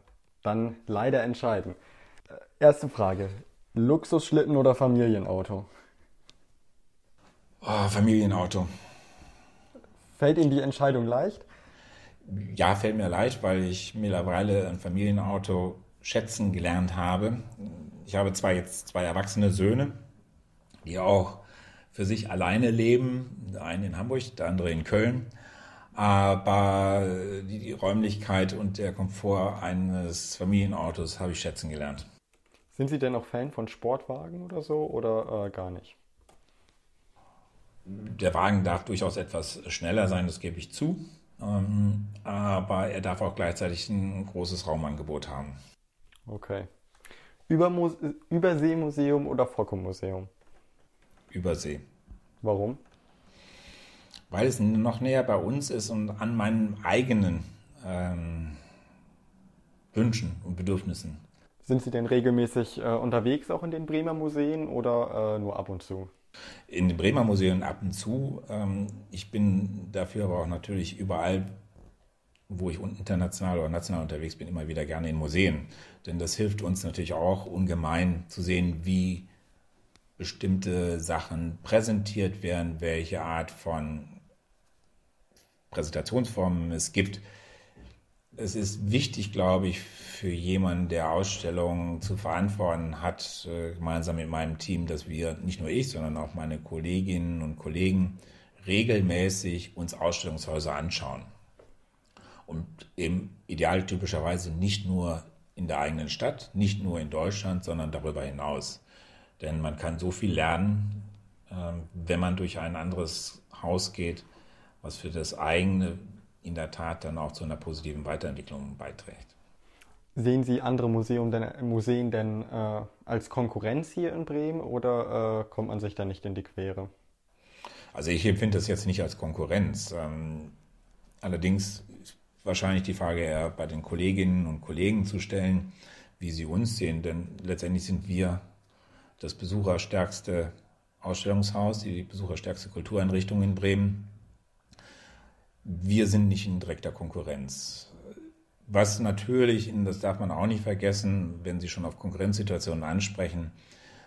dann leider entscheiden. erste Frage: Luxusschlitten oder Familienauto? Oh, Familienauto. Fällt Ihnen die Entscheidung leicht? Ja, fällt mir leicht, weil ich mittlerweile ein Familienauto schätzen gelernt habe. Ich habe zwar jetzt zwei erwachsene Söhne, die auch für sich alleine leben, der eine in Hamburg, der andere in Köln, aber die, die Räumlichkeit und der Komfort eines Familienautos habe ich schätzen gelernt. Sind Sie denn auch Fan von Sportwagen oder so oder äh, gar nicht? Der Wagen darf durchaus etwas schneller sein, das gebe ich zu. Ähm, aber er darf auch gleichzeitig ein großes Raumangebot haben. Okay. Übermu Überseemuseum oder Focke-Museum? Übersee. Warum? Weil es noch näher bei uns ist und an meinen eigenen ähm, Wünschen und Bedürfnissen. Sind Sie denn regelmäßig äh, unterwegs auch in den Bremer Museen oder äh, nur ab und zu? In den Bremer Museen ab und zu. Ähm, ich bin dafür aber auch natürlich überall wo ich international oder national unterwegs bin, immer wieder gerne in Museen. Denn das hilft uns natürlich auch ungemein zu sehen, wie bestimmte Sachen präsentiert werden, welche Art von Präsentationsformen es gibt. Es ist wichtig, glaube ich, für jemanden, der Ausstellungen zu verantworten hat, äh, gemeinsam mit meinem Team, dass wir, nicht nur ich, sondern auch meine Kolleginnen und Kollegen, regelmäßig uns Ausstellungshäuser anschauen und eben idealtypischerweise nicht nur in der eigenen Stadt, nicht nur in Deutschland, sondern darüber hinaus. Denn man kann so viel lernen, ähm, wenn man durch ein anderes Haus geht, was für das eigene in der Tat dann auch zu einer positiven Weiterentwicklung beiträgt. Sehen Sie andere Museum denn, Museen denn äh, als Konkurrenz hier in Bremen oder äh, kommt man sich da nicht in die Quere? Also ich empfinde das jetzt nicht als Konkurrenz. Ähm, allerdings wahrscheinlich die Frage eher bei den Kolleginnen und Kollegen zu stellen, wie sie uns sehen. Denn letztendlich sind wir das besucherstärkste Ausstellungshaus, die besucherstärkste Kultureinrichtung in Bremen. Wir sind nicht in direkter Konkurrenz. Was natürlich, das darf man auch nicht vergessen, wenn Sie schon auf Konkurrenzsituationen ansprechen,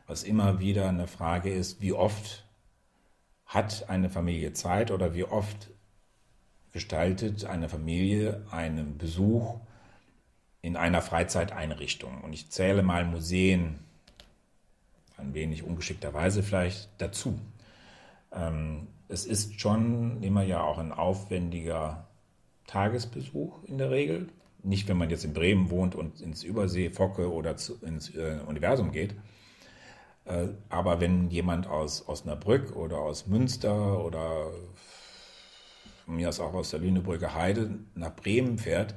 was immer wieder eine Frage ist, wie oft hat eine Familie Zeit oder wie oft gestaltet eine Familie einen Besuch in einer Freizeiteinrichtung. Und ich zähle mal Museen, ein wenig ungeschickterweise vielleicht, dazu. Ähm, es ist schon immer ja auch ein aufwendiger Tagesbesuch in der Regel. Nicht, wenn man jetzt in Bremen wohnt und ins Übersee, Focke oder ins äh, Universum geht. Äh, aber wenn jemand aus Osnabrück oder aus Münster oder von mir aus auch aus der Lünebrücker Heide nach Bremen fährt,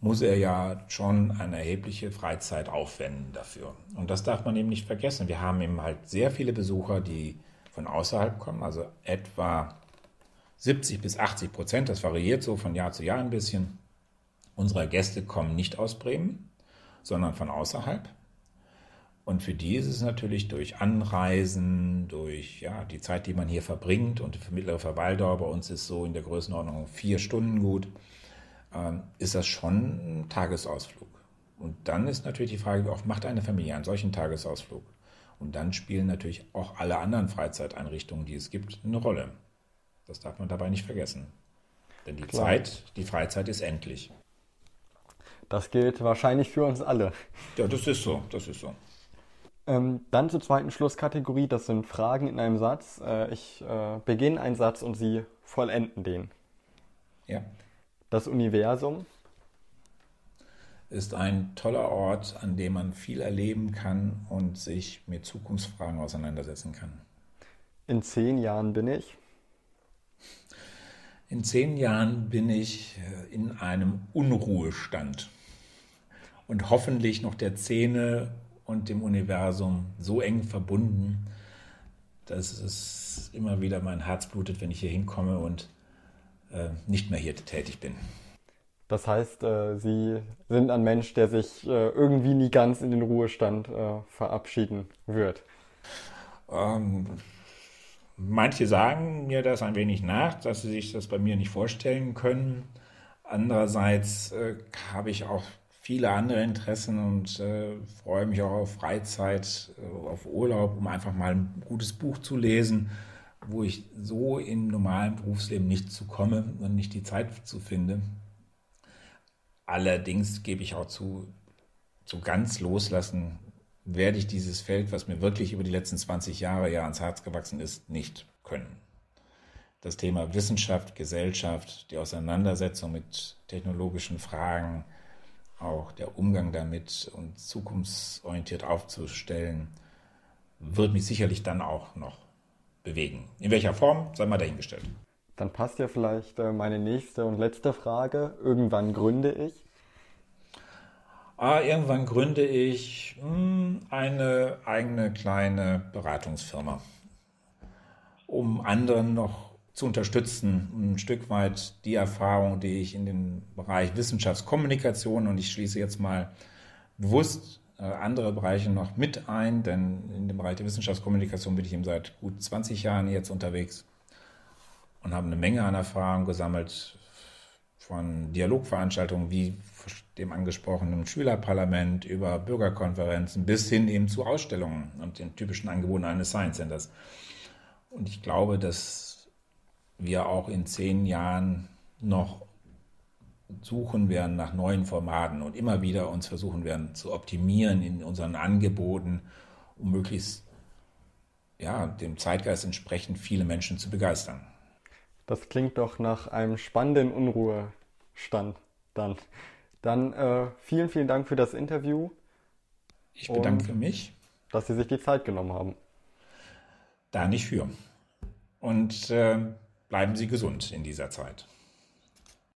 muss er ja schon eine erhebliche Freizeit aufwenden dafür. Und das darf man eben nicht vergessen. Wir haben eben halt sehr viele Besucher, die von außerhalb kommen, also etwa 70 bis 80 Prozent, das variiert so von Jahr zu Jahr ein bisschen, unserer Gäste kommen nicht aus Bremen, sondern von außerhalb. Und für die ist es natürlich durch Anreisen, durch ja, die Zeit, die man hier verbringt und die mittlere Verweildauer bei uns ist so in der Größenordnung vier Stunden gut, äh, ist das schon ein Tagesausflug. Und dann ist natürlich die Frage, auch macht eine Familie einen solchen Tagesausflug? Und dann spielen natürlich auch alle anderen Freizeiteinrichtungen, die es gibt, eine Rolle. Das darf man dabei nicht vergessen. Denn die Klar. Zeit, die Freizeit ist endlich. Das gilt wahrscheinlich für uns alle. Ja, das ist so, das ist so. Ähm, dann zur zweiten Schlusskategorie, das sind Fragen in einem Satz. Äh, ich äh, beginne einen Satz und Sie vollenden den. Ja. Das Universum ist ein toller Ort, an dem man viel erleben kann und sich mit Zukunftsfragen auseinandersetzen kann. In zehn Jahren bin ich? In zehn Jahren bin ich äh, in einem Unruhestand und hoffentlich noch der Szene und dem Universum so eng verbunden, dass es immer wieder mein Herz blutet, wenn ich hier hinkomme und äh, nicht mehr hier tätig bin. Das heißt, äh, Sie sind ein Mensch, der sich äh, irgendwie nie ganz in den Ruhestand äh, verabschieden wird. Ähm, manche sagen mir das ein wenig nach, dass sie sich das bei mir nicht vorstellen können. Andererseits äh, habe ich auch viele andere Interessen und äh, freue mich auch auf Freizeit, äh, auf Urlaub, um einfach mal ein gutes Buch zu lesen, wo ich so im normalen Berufsleben nicht zu komme und nicht die Zeit zu finde. Allerdings gebe ich auch zu, zu ganz loslassen, werde ich dieses Feld, was mir wirklich über die letzten 20 Jahre ja ans Herz gewachsen ist, nicht können. Das Thema Wissenschaft, Gesellschaft, die Auseinandersetzung mit technologischen Fragen, auch der Umgang damit und zukunftsorientiert aufzustellen, wird mich sicherlich dann auch noch bewegen. In welcher Form, sei mal dahingestellt. Dann passt ja vielleicht äh, meine nächste und letzte Frage. Irgendwann gründe ich? Ah, irgendwann gründe ich mh, hm, eine eigene kleine Beratungsfirma, um anderen noch zu unterstützen, ein Stück weit die Erfahrung, die ich in den Bereich Wissenschaftskommunikation und ich schließe jetzt mal bewusst äh, andere Bereiche noch mit ein, denn in dem Bereich der Wissenschaftskommunikation bin ich eben seit gut 20 Jahren jetzt unterwegs und habe eine Menge an Erfahrung gesammelt von Dialogveranstaltungen wie dem angesprochenen Schülerparlament über Bürgerkonferenzen bis hin eben zu Ausstellungen und den typischen Angeboten eines Science Centers. Und ich glaube, dass wir auch in zehn Jahren noch suchen werden nach neuen Formaten und immer wieder uns versuchen werden zu optimieren in unseren Angeboten, um möglichst ja, dem Zeitgeist entsprechend viele Menschen zu begeistern. Das klingt doch nach einem spannenden Unruhestand dann. Dann äh, vielen, vielen Dank für das Interview. Ich bedanke mich. Dass Sie sich die Zeit genommen haben. Da nicht für. Und äh, bleiben Sie gesund in dieser Zeit.